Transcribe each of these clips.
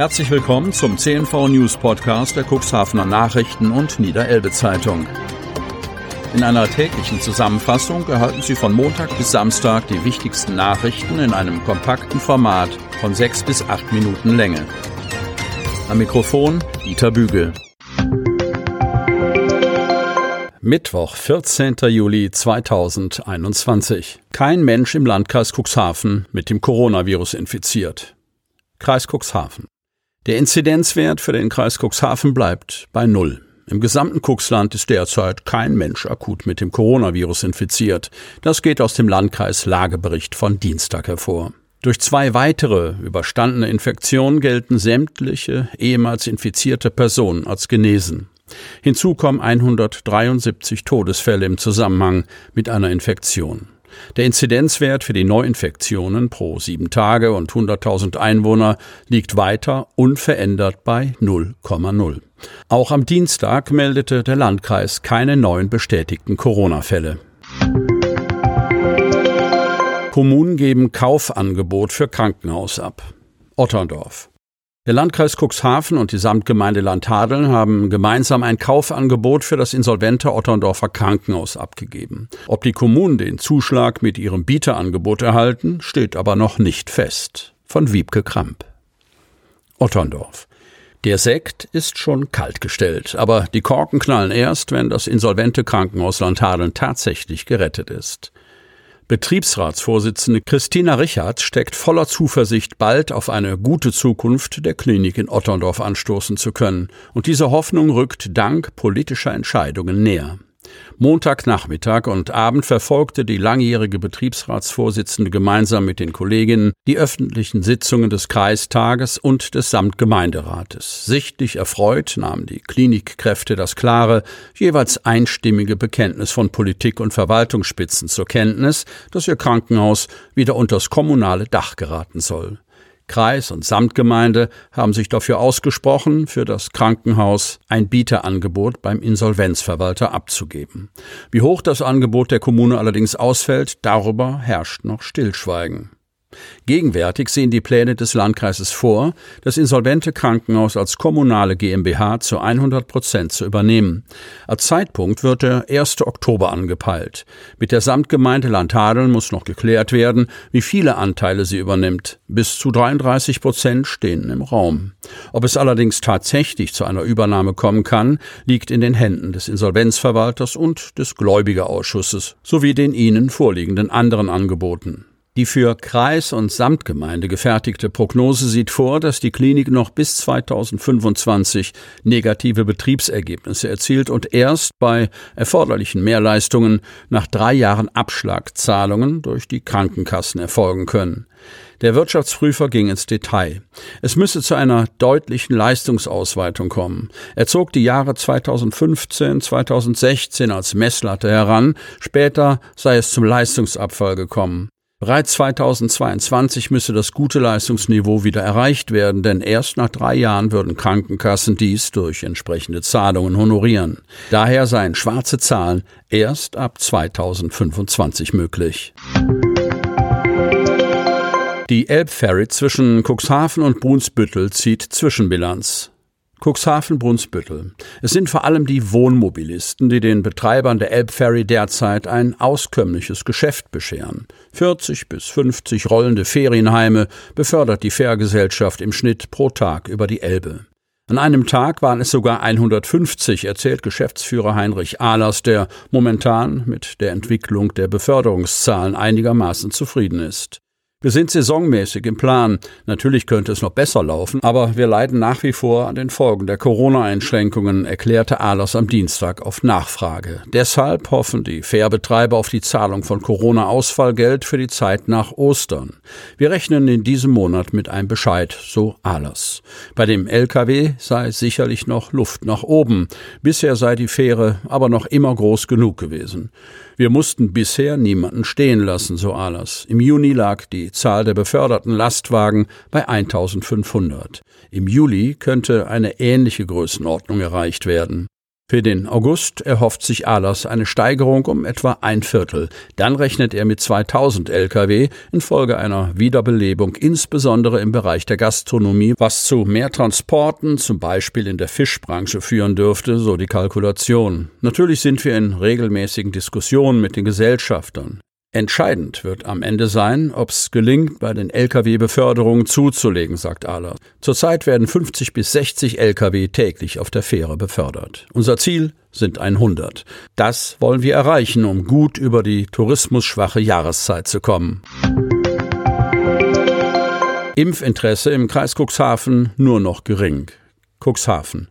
Herzlich willkommen zum CNV News Podcast der Cuxhavener Nachrichten und Niederelbe Zeitung. In einer täglichen Zusammenfassung erhalten Sie von Montag bis Samstag die wichtigsten Nachrichten in einem kompakten Format von sechs bis acht Minuten Länge. Am Mikrofon Dieter Bügel. Mittwoch, 14. Juli 2021. Kein Mensch im Landkreis Cuxhaven mit dem Coronavirus infiziert. Kreis Cuxhaven. Der Inzidenzwert für den Kreis Cuxhaven bleibt bei Null. Im gesamten Cuxland ist derzeit kein Mensch akut mit dem Coronavirus infiziert. Das geht aus dem Landkreis Lagebericht von Dienstag hervor. Durch zwei weitere überstandene Infektionen gelten sämtliche ehemals infizierte Personen als genesen. Hinzu kommen 173 Todesfälle im Zusammenhang mit einer Infektion. Der Inzidenzwert für die Neuinfektionen pro sieben Tage und 100.000 Einwohner liegt weiter unverändert bei 0,0. Auch am Dienstag meldete der Landkreis keine neuen bestätigten Corona-Fälle. Kommunen geben Kaufangebot für Krankenhaus ab. Otterndorf. Der Landkreis Cuxhaven und die Samtgemeinde Landhadeln haben gemeinsam ein Kaufangebot für das insolvente Otterndorfer Krankenhaus abgegeben. Ob die Kommunen den Zuschlag mit ihrem Bieterangebot erhalten, steht aber noch nicht fest. Von Wiebke Kramp. Otterndorf. Der Sekt ist schon kaltgestellt, aber die Korken knallen erst, wenn das insolvente Krankenhaus Landhadeln tatsächlich gerettet ist. Betriebsratsvorsitzende Christina Richard steckt voller Zuversicht, bald auf eine gute Zukunft der Klinik in Otterndorf anstoßen zu können. Und diese Hoffnung rückt dank politischer Entscheidungen näher. Montagnachmittag und Abend verfolgte die langjährige Betriebsratsvorsitzende gemeinsam mit den Kolleginnen die öffentlichen Sitzungen des Kreistages und des Samtgemeinderates. Sichtlich erfreut nahmen die Klinikkräfte das klare, jeweils einstimmige Bekenntnis von Politik und Verwaltungsspitzen zur Kenntnis, dass ihr Krankenhaus wieder unters kommunale Dach geraten soll. Kreis und Samtgemeinde haben sich dafür ausgesprochen, für das Krankenhaus ein Bieterangebot beim Insolvenzverwalter abzugeben. Wie hoch das Angebot der Kommune allerdings ausfällt, darüber herrscht noch Stillschweigen. Gegenwärtig sehen die Pläne des Landkreises vor, das insolvente Krankenhaus als kommunale GmbH zu 100 Prozent zu übernehmen. Als Zeitpunkt wird der 1. Oktober angepeilt. Mit der Samtgemeinde Landhadeln muss noch geklärt werden, wie viele Anteile sie übernimmt. Bis zu 33 Prozent stehen im Raum. Ob es allerdings tatsächlich zu einer Übernahme kommen kann, liegt in den Händen des Insolvenzverwalters und des Gläubigerausschusses sowie den ihnen vorliegenden anderen Angeboten. Die für Kreis und Samtgemeinde gefertigte Prognose sieht vor, dass die Klinik noch bis 2025 negative Betriebsergebnisse erzielt und erst bei erforderlichen Mehrleistungen nach drei Jahren Abschlagzahlungen durch die Krankenkassen erfolgen können. Der Wirtschaftsprüfer ging ins Detail. Es müsse zu einer deutlichen Leistungsausweitung kommen. Er zog die Jahre 2015, 2016 als Messlatte heran, später sei es zum Leistungsabfall gekommen. Bereits 2022 müsse das gute Leistungsniveau wieder erreicht werden, denn erst nach drei Jahren würden Krankenkassen dies durch entsprechende Zahlungen honorieren. Daher seien schwarze Zahlen erst ab 2025 möglich. Die Elbferry zwischen Cuxhaven und Brunsbüttel zieht Zwischenbilanz. Cuxhaven-Brunsbüttel. Es sind vor allem die Wohnmobilisten, die den Betreibern der Elbferry derzeit ein auskömmliches Geschäft bescheren. 40 bis 50 rollende Ferienheime befördert die Fährgesellschaft im Schnitt pro Tag über die Elbe. An einem Tag waren es sogar 150, erzählt Geschäftsführer Heinrich Ahlers, der momentan mit der Entwicklung der Beförderungszahlen einigermaßen zufrieden ist. Wir sind saisonmäßig im Plan. Natürlich könnte es noch besser laufen, aber wir leiden nach wie vor an den Folgen der Corona-Einschränkungen, erklärte Ahlers am Dienstag auf Nachfrage. Deshalb hoffen die Fährbetreiber auf die Zahlung von Corona-Ausfallgeld für die Zeit nach Ostern. Wir rechnen in diesem Monat mit einem Bescheid, so Ahlers. Bei dem LKW sei sicherlich noch Luft nach oben. Bisher sei die Fähre aber noch immer groß genug gewesen. Wir mussten bisher niemanden stehen lassen, so Ahlers. Im Juni lag Zahl der beförderten Lastwagen bei 1500. Im Juli könnte eine ähnliche Größenordnung erreicht werden. Für den August erhofft sich Ahlers eine Steigerung um etwa ein Viertel. Dann rechnet er mit 2000 Lkw infolge einer Wiederbelebung, insbesondere im Bereich der Gastronomie, was zu mehr Transporten, zum Beispiel in der Fischbranche, führen dürfte, so die Kalkulation. Natürlich sind wir in regelmäßigen Diskussionen mit den Gesellschaftern. Entscheidend wird am Ende sein, ob es gelingt, bei den Lkw-Beförderungen zuzulegen, sagt Ahler. Zurzeit werden 50 bis 60 Lkw täglich auf der Fähre befördert. Unser Ziel sind 100. Das wollen wir erreichen, um gut über die tourismusschwache Jahreszeit zu kommen. Impfinteresse im Kreis Cuxhaven nur noch gering. Cuxhaven.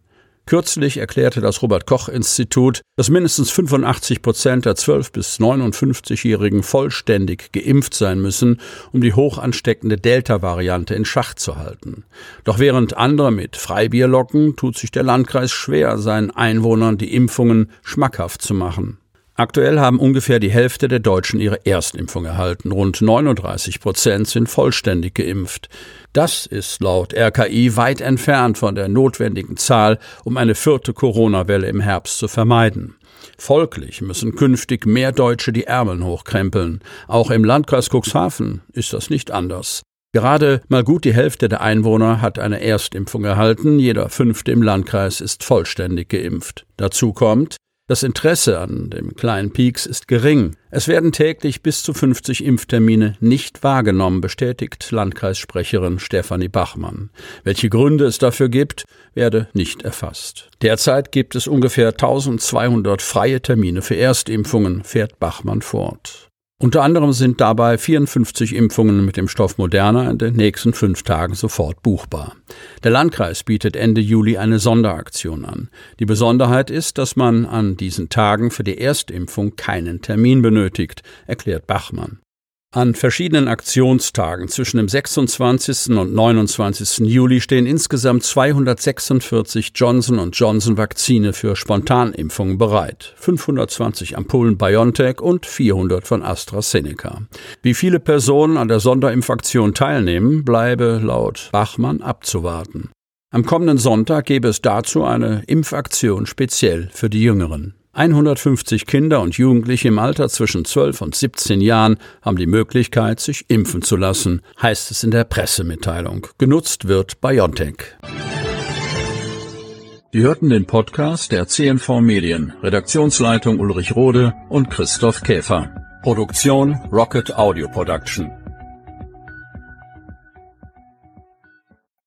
Kürzlich erklärte das Robert Koch Institut, dass mindestens 85 Prozent der 12 bis 59-Jährigen vollständig geimpft sein müssen, um die hoch ansteckende Delta-Variante in Schach zu halten. Doch während andere mit Freibier locken, tut sich der Landkreis schwer, seinen Einwohnern die Impfungen schmackhaft zu machen. Aktuell haben ungefähr die Hälfte der Deutschen ihre Erstimpfung erhalten. Rund 39 Prozent sind vollständig geimpft. Das ist laut RKI weit entfernt von der notwendigen Zahl, um eine vierte Corona-Welle im Herbst zu vermeiden. Folglich müssen künftig mehr Deutsche die Ärmel hochkrempeln. Auch im Landkreis Cuxhaven ist das nicht anders. Gerade mal gut die Hälfte der Einwohner hat eine Erstimpfung erhalten, jeder fünfte im Landkreis ist vollständig geimpft. Dazu kommt, das Interesse an dem kleinen Peaks ist gering. Es werden täglich bis zu 50 Impftermine nicht wahrgenommen, bestätigt Landkreissprecherin Stefanie Bachmann. Welche Gründe es dafür gibt, werde nicht erfasst. Derzeit gibt es ungefähr 1200 freie Termine für Erstimpfungen, fährt Bachmann fort. Unter anderem sind dabei 54 Impfungen mit dem Stoff Moderna in den nächsten fünf Tagen sofort buchbar. Der Landkreis bietet Ende Juli eine Sonderaktion an. Die Besonderheit ist, dass man an diesen Tagen für die Erstimpfung keinen Termin benötigt, erklärt Bachmann. An verschiedenen Aktionstagen zwischen dem 26. und 29. Juli stehen insgesamt 246 Johnson Johnson Vakzine für Spontanimpfungen bereit, 520 Ampullen BioNTech und 400 von AstraZeneca. Wie viele Personen an der Sonderimpfaktion teilnehmen, bleibe laut Bachmann abzuwarten. Am kommenden Sonntag gebe es dazu eine Impfaktion speziell für die Jüngeren. 150 Kinder und Jugendliche im Alter zwischen 12 und 17 Jahren haben die Möglichkeit, sich impfen zu lassen, heißt es in der Pressemitteilung. Genutzt wird BioNTech. Sie hörten den Podcast der CNV Medien, Redaktionsleitung Ulrich Rode und Christoph Käfer. Produktion Rocket Audio Production.